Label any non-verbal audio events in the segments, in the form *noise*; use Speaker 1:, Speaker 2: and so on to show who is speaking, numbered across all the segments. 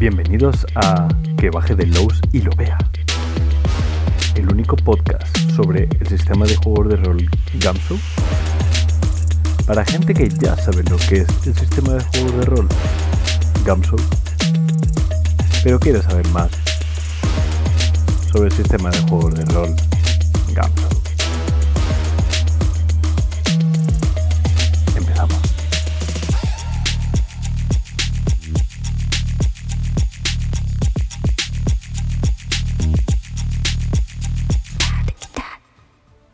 Speaker 1: Bienvenidos a Que baje de Lowe's y lo vea. El único podcast sobre el sistema de juegos de rol Gamsu. Para gente que ya sabe lo que es el sistema de juegos de rol Gamsu, pero quiere saber más sobre el sistema de juegos de rol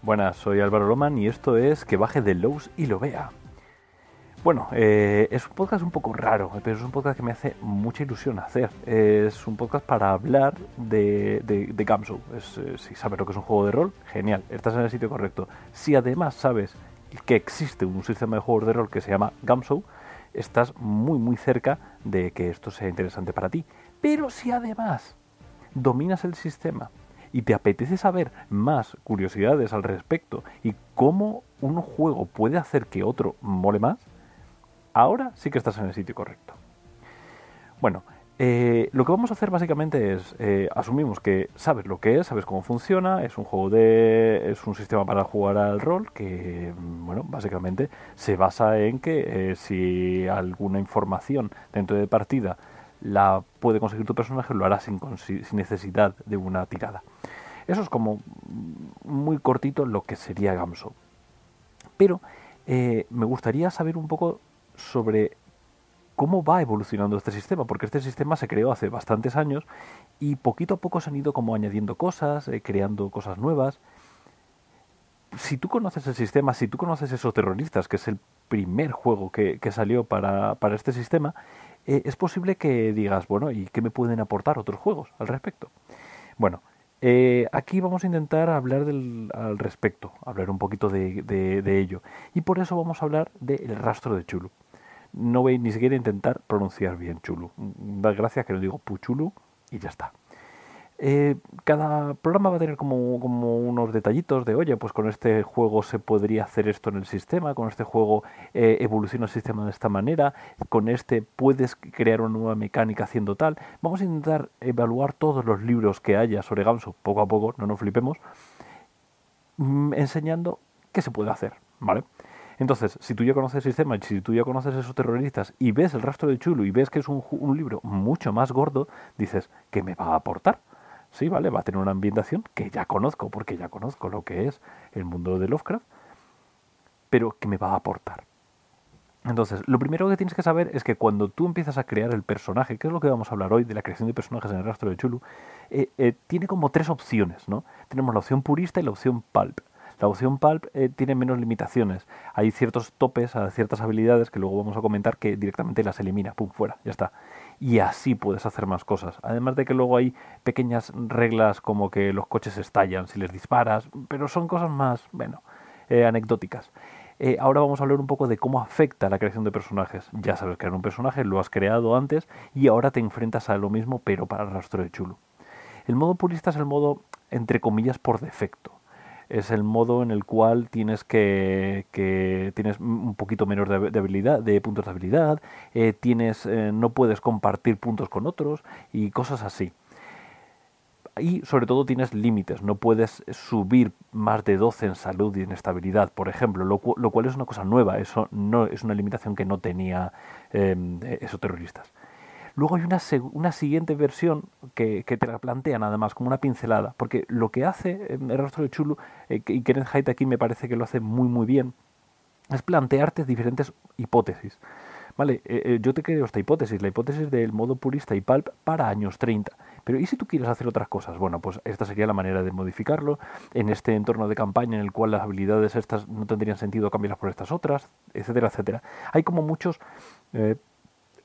Speaker 1: Buenas, soy Álvaro Loman y esto es Que baje de Lowe's y lo vea. Bueno, eh, es un podcast un poco raro, pero es un podcast que me hace mucha ilusión hacer. Es un podcast para hablar de, de, Gamsu. Eh, si sabes lo que es un juego de rol, genial, estás en el sitio correcto. Si además sabes que existe un sistema de juegos de rol que se llama Gamsu, estás muy muy cerca de que esto sea interesante para ti. Pero si además dominas el sistema y te apetece saber más curiosidades al respecto y cómo un juego puede hacer que otro mole más, ahora sí que estás en el sitio correcto. Bueno, eh, lo que vamos a hacer básicamente es, eh, asumimos que sabes lo que es, sabes cómo funciona, es un juego de, es un sistema para jugar al rol que, bueno, básicamente se basa en que eh, si alguna información dentro de partida la puede conseguir tu personaje, lo hará sin necesidad de una tirada. Eso es como muy cortito lo que sería Gamso. Pero me gustaría saber un poco sobre cómo va evolucionando este sistema, porque este sistema se creó hace bastantes años y poquito a poco se han ido como añadiendo cosas, eh, creando cosas nuevas. Si tú conoces el sistema, si tú conoces esos terroristas, que es el primer juego que, que salió para, para, este sistema, eh, es posible que digas, bueno, ¿y qué me pueden aportar otros juegos al respecto? Bueno, eh, aquí vamos a intentar hablar del, al respecto, hablar un poquito de, de, ello. Y por eso vamos a hablar del rastro de Chulu no voy ni siquiera a intentar pronunciar bien Chulu. Da gracias que lo digo Puchulu y ya está. Eh, cada programa va a tener como, unos detallitos de, oye, pues con este juego se podría hacer esto en el sistema, con este juego eh, evoluciona el sistema de esta manera, con este puedes crear una nueva mecánica haciendo tal. Vamos a intentar evaluar todos los libros que haya sobre Gamsu, poco a poco, no nos flipemos, mm, enseñando qué se puede hacer, ¿vale? Entonces, si tú ya conoces el sistema, si tú ya conoces esos terroristas y ves el rastro de Chulu y ves que es un libro mucho más gordo, dices, ¿qué me va a aportar? Sí, vale, va a tener una ambientación que ya conozco, porque ya conozco lo que es el mundo de Lovecraft, pero ¿qué me va a aportar? Entonces, lo primero que tienes que saber es que cuando tú empiezas a crear el personaje, que es lo que vamos a hablar hoy de la creación de personajes en el rastro de Chulu, eh, eh, tiene como tres opciones, ¿no? Tenemos la opción purista y la opción pulp. La opción Pulp eh, tiene menos limitaciones. Hay ciertos topes a ciertas habilidades que luego vamos a comentar que directamente las elimina. Pum, fuera, ya está. Y así puedes hacer más cosas. Además de que luego hay pequeñas reglas como que los coches estallan si les disparas, pero son cosas más, bueno, eh, anecdóticas. Eh, ahora vamos a hablar un poco de cómo afecta la creación de personajes. Ya sabes crear un personaje, lo has creado antes y ahora te enfrentas a lo mismo, pero para el rastro de chulo. El modo purista es el modo, entre comillas, por defecto es el modo en el cual tienes que, que tienes un poquito menos de, habilidad, de puntos de habilidad, eh, tienes, eh, no puedes compartir puntos con otros y cosas así. Y sobre todo tienes límites, no puedes subir más de 12 en salud y en estabilidad, por ejemplo, lo, lo cual es una cosa nueva, eso no es una limitación que no tenía eh, esos terroristas. Luego hay una, una siguiente versión que, que, te la plantea nada más, como una pincelada, porque lo que hace el rostro de Chulu, eh, y Kenneth Haidt aquí me parece que lo hace muy muy bien, es plantearte diferentes hipótesis. Vale, eh, eh, yo te creo esta hipótesis, la hipótesis del modo purista y pulp para años 30. Pero ¿y si tú quieres hacer otras cosas? Bueno, pues esta sería la manera de modificarlo en este entorno de campaña en el cual las habilidades estas no tendrían sentido cambiarlas por estas otras, etcétera, etcétera. Hay como muchos eh,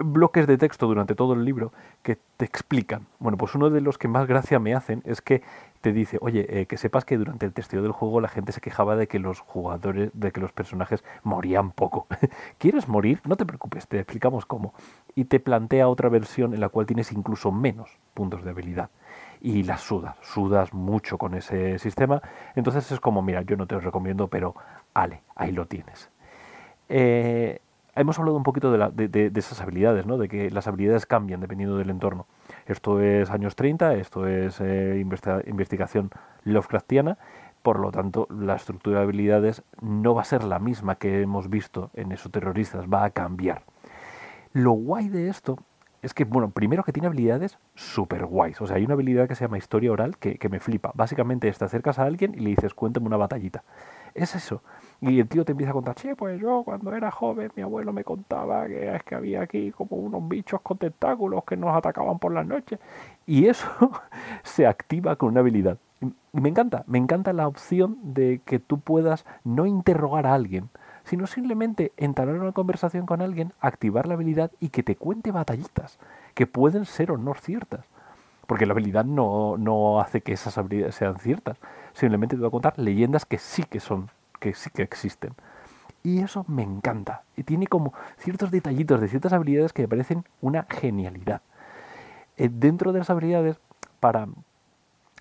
Speaker 1: bloques de texto durante todo el libro que te explican. Bueno, pues uno de los que más gracia me hacen es que te dice, oye, eh, que sepas que durante el testeo del juego la gente se quejaba de que los jugadores, de que los personajes morían poco. *laughs* ¿Quieres morir? No te preocupes, te explicamos cómo. Y te plantea otra versión en la cual tienes incluso menos puntos de habilidad. Y las sudas, sudas mucho con ese sistema. Entonces es como, mira, yo no te lo recomiendo, pero ale, ahí lo tienes. Eh, hemos hablado un poquito de, esas habilidades, ¿no? de que las habilidades cambian dependiendo del entorno. Esto es años 30, esto es eh, investigación Lovecraftiana, por lo tanto la estructura de habilidades no va a ser la misma que hemos visto en esos terroristas, va a cambiar. Lo guay de esto es que, bueno, primero que tiene habilidades súper guays. O sea, hay una habilidad que se llama historia oral que, que me flipa. Básicamente te acercas a alguien y le dices, cuéntame una batallita. Es eso. Y el tío te empieza a contar, che, pues yo cuando era joven mi abuelo me contaba que es que había aquí como unos bichos con tentáculos que nos atacaban por las noches. Y eso *laughs* se activa con una habilidad. Y me encanta, me encanta la opción de que tú puedas no interrogar a alguien, sino simplemente entablar una conversación con alguien, activar la habilidad y que te cuente batallitas, que pueden ser o no ciertas. Porque la habilidad no, no hace que esas habilidades sean ciertas, simplemente te va a contar leyendas que sí que son que sí que existen. Y eso me encanta. Y tiene como ciertos detallitos de ciertas habilidades que me parecen una genialidad. Eh, dentro de las habilidades, para,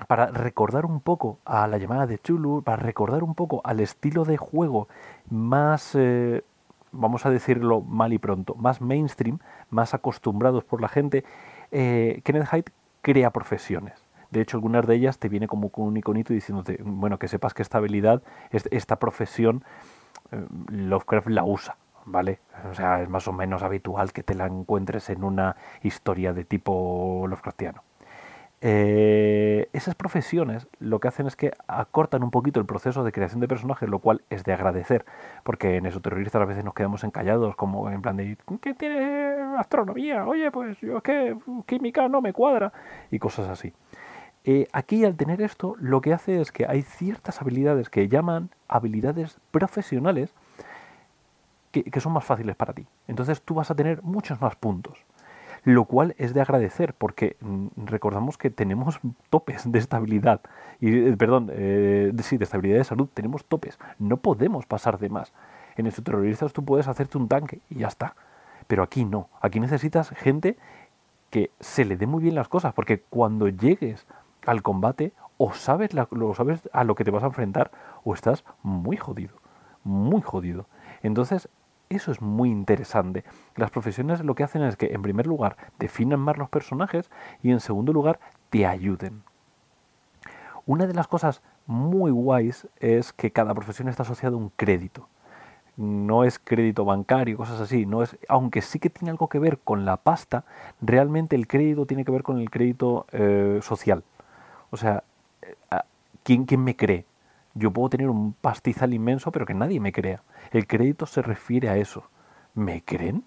Speaker 1: para recordar un poco a la llamada de Chulu, para recordar un poco al estilo de juego más, eh, vamos a decirlo mal y pronto, más mainstream, más acostumbrados por la gente, eh, Kenneth Hyde crea profesiones. De hecho, algunas de ellas te viene como con un iconito diciéndote, bueno, que sepas que esta habilidad, esta profesión, eh, Lovecraft la usa, ¿vale? O sea, es más o menos habitual que te la encuentres en una historia de tipo Lovecraftiano. Eh, esas profesiones lo que hacen es que acortan un poquito el proceso de creación de personajes, lo cual es de agradecer, porque en eso terroristas a veces nos quedamos encallados, como en plan de ¿qué tiene astronomía? Oye, pues yo es que química no me cuadra y cosas así. Eh, aquí al tener esto lo que hace es que hay ciertas habilidades que llaman habilidades profesionales que, son más fáciles para ti. Entonces tú vas a tener muchos más puntos. Lo cual es de agradecer porque mm, recordamos que tenemos topes de estabilidad. Y, eh, perdón, eh, sí, de estabilidad de salud tenemos topes. No podemos pasar de más. En estos terroristas tú puedes hacerte un tanque y ya está. Pero aquí no. Aquí necesitas gente que se le dé muy bien las cosas, porque cuando llegues al combate, o sabes, lo sabes a lo que te vas a enfrentar, o estás muy jodido, muy jodido. Entonces, eso es muy interesante. Las profesiones lo que hacen es que, en primer lugar, definen más los personajes y, en segundo lugar, te ayuden. Una de las cosas muy guays es que cada profesión está asociada a un crédito. No es crédito bancario, cosas así. No es, aunque sí que tiene algo que ver con la pasta, realmente el crédito tiene que ver con el crédito eh, social. O sea, eh, ¿quién, ¿quién me cree? Yo puedo tener un pastizal inmenso, pero que nadie me crea. El crédito se refiere a eso. ¿Me creen?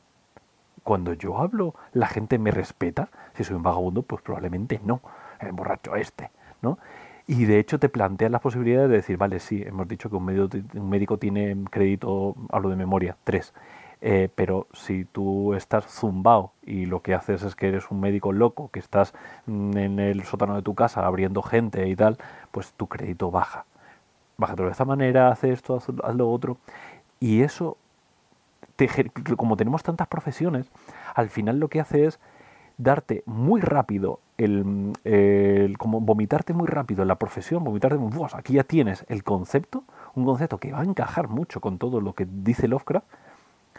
Speaker 1: Cuando yo hablo, ¿la gente me respeta? Si soy un vagabundo, pues probablemente no. El borracho este, ¿no? Y de hecho te plantean las posibilidades de decir, vale, sí, hemos dicho que un médico, un médico tiene crédito, hablo de memoria, tres. Eh, pero si tú estás zumbao y lo que haces es que eres un médico loco, que estás mm, en el sótano de tu casa abriendo gente y tal, pues tu crédito baja. Bájate de esta manera, haz esto, haz, lo otro. Y eso, como tenemos tantas profesiones, al final lo que hace es darte muy rápido, el, como vomitarte muy rápido en la profesión, vomitarte, aquí ya tienes el concepto, un concepto que va a encajar mucho con todo lo que dice Lovecraft,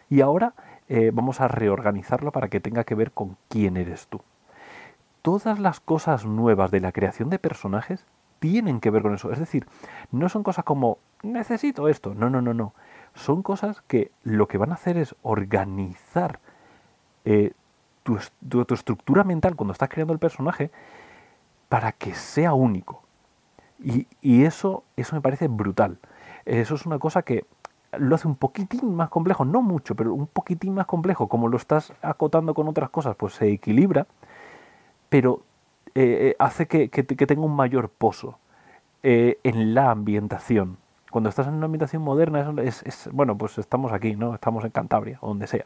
Speaker 1: y ahora eh, vamos a reorganizarlo para que tenga que ver con quién eres tú. Todas las cosas nuevas de la creación de personajes tienen que ver con eso. Es decir, no son cosas como necesito esto. No, no, no, no. Son cosas que lo que van a hacer es organizar eh, tu, estructura mental cuando estás creando el personaje para que sea único. Y, y, eso, eso me parece brutal. Eso es una cosa que lo hace un poquitín más complejo, no mucho, pero un poquitín más complejo, como lo estás acotando con otras cosas, pues se equilibra, pero eh, eh, hace que, tenga un mayor pozo en la ambientación. Cuando estás en una ambientación moderna, es, bueno, pues estamos aquí, ¿no? Estamos en Cantabria, o donde sea.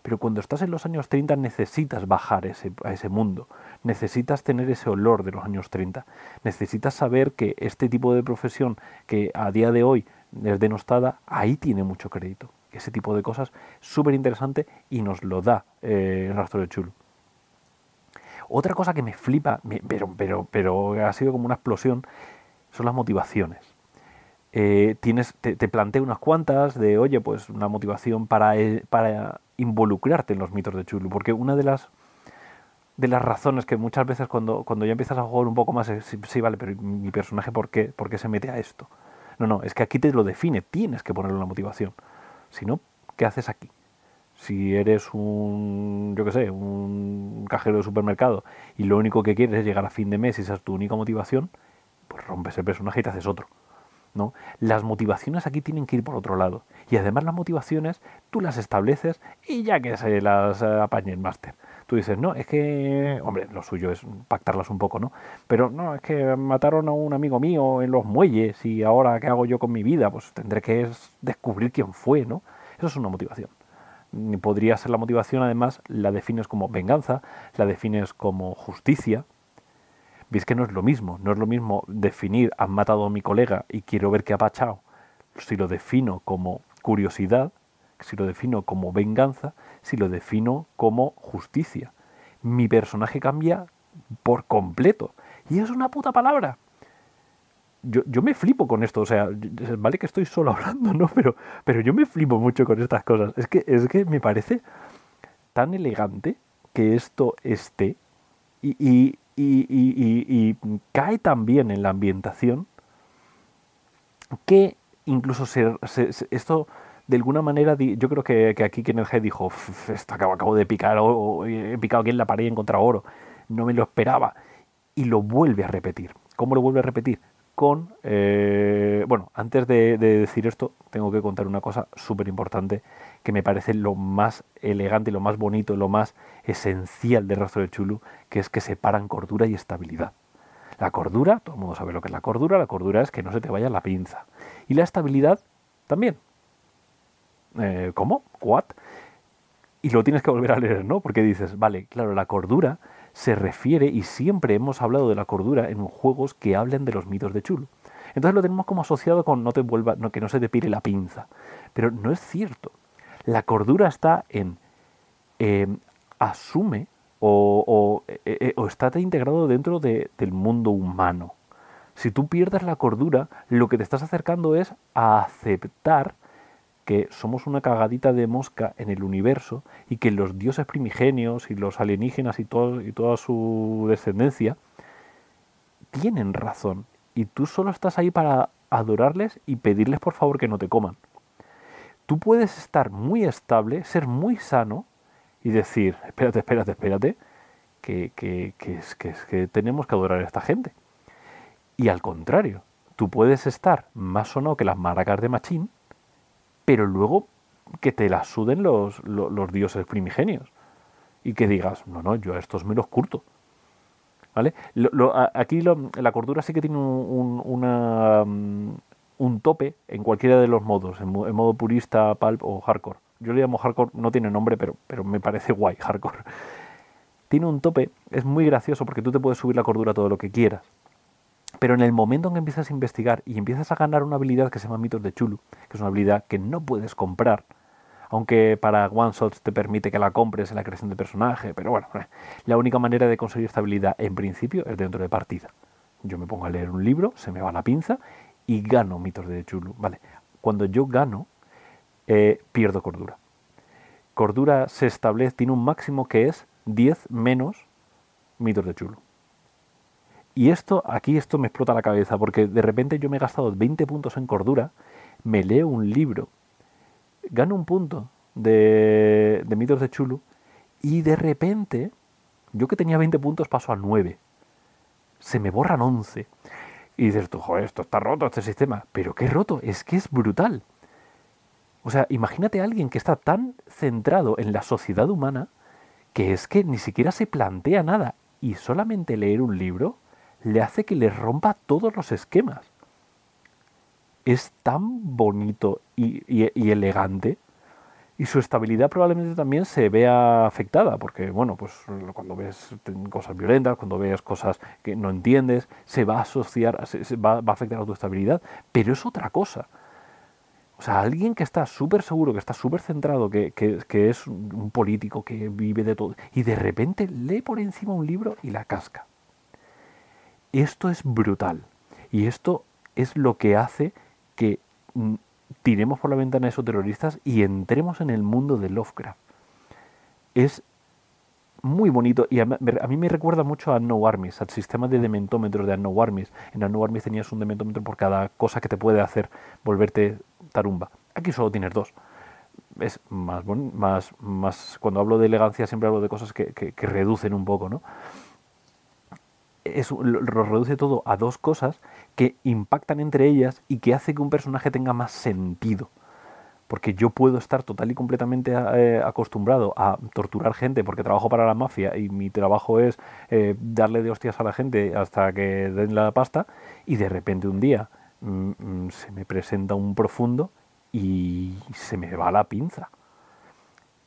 Speaker 1: Pero cuando estás en los años 30 necesitas bajar ese, a ese mundo, necesitas tener ese olor de los años 30, necesitas saber que este tipo de profesión que a día de hoy es denostada, ahí tiene mucho crédito. Ese tipo de cosas súper interesante y nos lo da eh, el rastro de chulo. Otra cosa que me flipa, pero, pero ha sido como una explosión, son las motivaciones. Eh, tienes, te, plantea unas cuantas de, oye, pues una motivación para, eh, para involucrarte en los mitos de Chulu, porque una de las de las razones que muchas veces cuando, cuando ya empiezas a jugar un poco más, sí, vale, pero mi personaje, ¿por qué, ¿por qué se mete a esto? No, no, es que aquí te lo define, tienes que ponerle una motivación. Si no, ¿qué haces aquí? Si eres un, yo qué sé, un cajero de supermercado y lo único que quieres es llegar a fin de mes y esa es tu única motivación, pues rompes el personaje y te haces otro. ¿No? Las motivaciones aquí tienen que ir por otro lado. Y además las motivaciones tú las estableces y ya que se las eh, apañe el máster. Tú dices, no, es que, hombre, lo suyo es pactarlas un poco, ¿no? Pero no, es que mataron a un amigo mío en los muelles y ahora, ¿qué hago yo con mi vida? Pues tendré que descubrir quién fue, ¿no? Eso es una motivación. Podría ser la motivación, además, la defines como venganza, la defines como justicia, Veis que no es lo mismo, no es lo mismo definir han matado a mi colega y quiero ver qué ha pachado, si lo defino como curiosidad, si lo defino como venganza, si lo defino como justicia. Mi personaje cambia por completo. Y es una puta palabra. Yo, yo, me flipo con esto, o sea, vale que estoy solo *laughs* hablando, ¿no? Pero, pero yo me flipo mucho con estas cosas. Es que, es que me parece tan elegante que esto esté y, y, cae también en la ambientación que incluso se, esto de alguna manera yo creo que, aquí Kenneth Head dijo esto acabo, acabo de picar o, he picado aquí en la pared y he encontrado oro no me lo esperaba. Y lo vuelve a repetir. ¿cómo lo vuelve a repetir? Con eh, bueno antes de, de decir esto tengo que contar una cosa súper importante que me parece lo más elegante, lo más bonito, lo más esencial del rostro de Chulu, que es que separan cordura y estabilidad. La cordura, todo el mundo sabe lo que es la cordura, la cordura es que no se te vaya la pinza. Y la estabilidad también. Eh, ¿Cómo? ¿What? Y lo tienes que volver a leer, ¿no? Porque dices, vale, claro, la cordura se refiere, y siempre hemos hablado de la cordura en juegos que hablen de los mitos de Chulu. Entonces lo tenemos como asociado con no te vuelva, no, que no se te pire la pinza. Pero no es cierto. La cordura está en em, asume o, eh, eh, o, está integrado dentro del mundo humano. Si tú pierdes la cordura, lo que te estás acercando es a aceptar que somos una cagadita de mosca en el universo y que los dioses primigenios y los alienígenas y, todo, y toda su descendencia tienen razón y tú solo estás ahí para adorarles y pedirles por favor que no te coman tú puedes estar muy estable, ser muy sano y decir, espérate, espérate, espérate, que, que, que, es, que, que tenemos que adorar a esta gente. Y al contrario, tú puedes estar más sonado que las maracas de Machín, pero luego que te las suden los, los, dioses primigenios. Y que digas, no, no, yo a estos me los curto. ¿Vale? aquí la cordura sí que tiene una, mm, un tope en cualquiera de los modos, en, modo purista, pulp o hardcore. Yo le llamo hardcore, no tiene nombre, pero, pero me parece guay, hardcore. Tiene un tope, es muy gracioso porque tú te puedes subir la cordura todo lo que quieras. Pero en el momento en que empiezas a investigar y empiezas a ganar una habilidad que se llama Mitos de Chulu, que es una habilidad que no puedes comprar, aunque para one shots te permite que la compres en la creación de personaje, pero bueno, *laughs* la única manera de conseguir esta habilidad en principio es dentro de partida. Yo me pongo a leer un libro, se me va la pinza y gano mitos de Chulu. Vale, cuando yo gano, eh, pierdo cordura. Cordura se establece, tiene un máximo que es 10 menos mitos de Chulu. Y esto, aquí esto me explota la cabeza, porque de repente yo me he gastado 20 puntos en cordura, me leo un libro, gano un punto de, mitos de Chulu, y de repente, yo que tenía 20 puntos paso a 9. Se me borran 11. Y dices tú, joder, esto está roto, este sistema. Pero qué roto, es que es brutal. O sea, imagínate a alguien que está tan centrado en la sociedad humana que es que ni siquiera se plantea nada y solamente leer un libro le hace que le rompa todos los esquemas. Es tan bonito y, elegante y su estabilidad probablemente también se vea afectada, porque bueno, pues cuando ves cosas violentas, cuando ves cosas que no entiendes, se va a asociar, se, va, a afectar a tu estabilidad, pero es otra cosa. O sea, alguien que está súper seguro, que está súper centrado, que, que, es un político, que vive de todo, y de repente lee por encima un libro y la casca. Esto es brutal. Y esto es lo que hace que mm, tiremos por la ventana a esos terroristas y entremos en el mundo de Lovecraft. Es muy bonito y a, mí me recuerda mucho a No Armies, al sistema de dementómetros de No Armies. En No Armies tenías un dementómetro por cada cosa que te puede hacer volverte tarumba. Aquí solo tienes dos. Es más, más, más cuando hablo de elegancia siempre hablo de cosas que, que, reducen un poco, ¿no? Es, lo, reduce todo a dos cosas que impactan entre ellas y que hace que un personaje tenga más sentido porque yo puedo estar total y completamente eh, acostumbrado a torturar gente porque trabajo para la mafia y mi trabajo es eh, darle de hostias a la gente hasta que den la pasta y de repente un día mm, mm, se me presenta un profundo y se me va la pinza.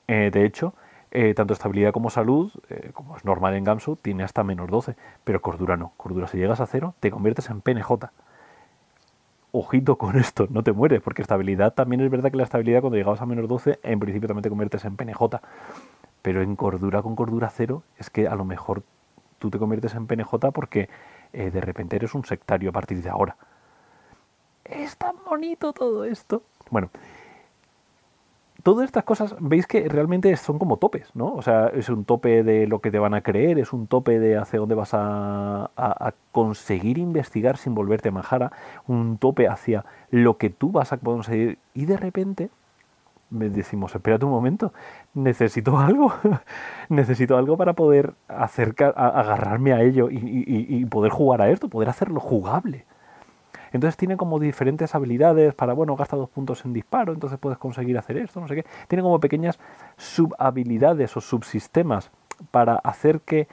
Speaker 1: Eh, de hecho, tanto estabilidad como salud, como es normal en Gamsu, tiene hasta menos 12, pero cordura no. Cordura si llegas a cero te conviertes en PNJ ojito con esto, no te mueres, porque estabilidad también es verdad que la estabilidad cuando llegabas a menos 12, en principio también te conviertes en PNJ, pero en cordura con cordura cero es que a lo mejor tú te conviertes en PNJ porque eh, de repente eres un sectario a partir de ahora. Es tan bonito todo esto. Bueno, todas estas cosas veis que realmente son como topes, ¿no? O sea, es un tope de lo que te van a creer, es un tope de hacia dónde vas a, conseguir investigar sin volverte majara, un tope hacia lo que tú vas a conseguir y de repente decimos, espérate un momento, necesito algo, *laughs* necesito algo para poder acercar, agarrarme a ello y poder jugar a esto, poder hacerlo jugable. Entonces tiene como diferentes habilidades para, bueno, gasta dos puntos en disparo, entonces puedes conseguir hacer esto, no sé qué. Tiene como pequeñas subhabilidades o subsistemas para hacer que,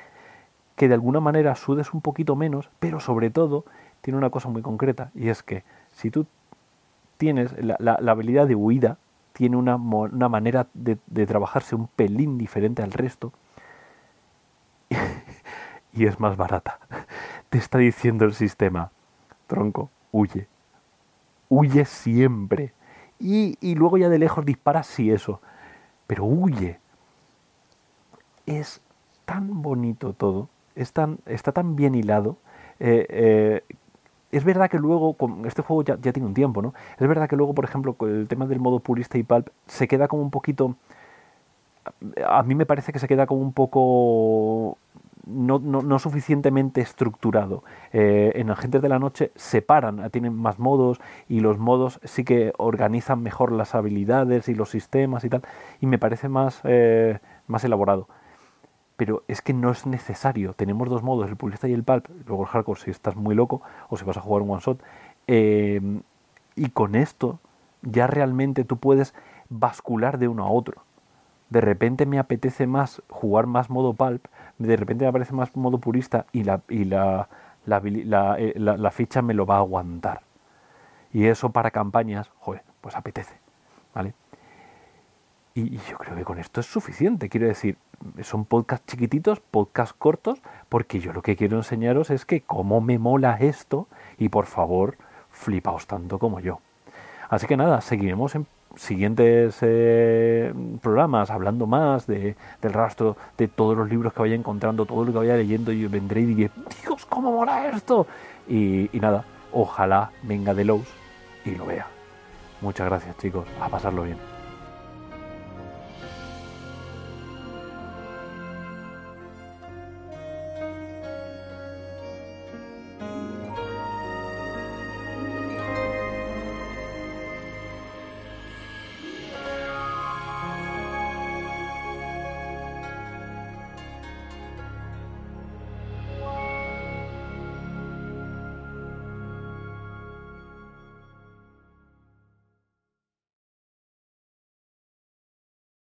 Speaker 1: que de alguna manera sudes un poquito menos, pero sobre todo tiene una cosa muy concreta y es que si tú tienes la, habilidad de huida, tiene una, una manera de, trabajarse un pelín diferente al resto *laughs* y es más barata. Te está diciendo el sistema, tronco, huye. Huye siempre. Y, luego ya de lejos dispara si eso. Pero huye. Es tan bonito todo. Es tan, está tan bien hilado. Eh, eh, es verdad que luego, con este juego ya, ya, tiene un tiempo, ¿no? Es verdad que luego, por ejemplo, con el tema del modo purista y pulp se queda como un poquito. A mí me parece que se queda como un poco no, no, suficientemente estructurado. Eh, en Agentes de la Noche separan, tienen más modos y los modos sí que organizan mejor las habilidades y los sistemas y tal, y me parece más, eh, más elaborado. Pero es que no es necesario. Tenemos dos modos, el purista y el pulp, luego el hardcore si estás muy loco o si vas a jugar un one shot. Eh, y con esto ya realmente tú puedes bascular de uno a otro. De repente me apetece más jugar más modo pulp de repente me aparece más modo purista y la, y la, eh, la, la, ficha me lo va a aguantar. Y eso para campañas, joder, pues apetece. ¿Vale? Y, yo creo que con esto es suficiente. Quiero decir, son podcasts chiquititos, podcasts cortos, porque yo lo que quiero enseñaros es que cómo me mola esto y por favor, flipaos tanto como yo. Así que nada, seguiremos en siguientes eh, programas hablando más de, del rastro de todos los libros que vaya encontrando, todo lo que vaya leyendo, y vendré y diré, Dios, ¿cómo mola esto? Y, y nada, ojalá venga de Lowe's y lo vea. Muchas gracias chicos, a pasarlo bien.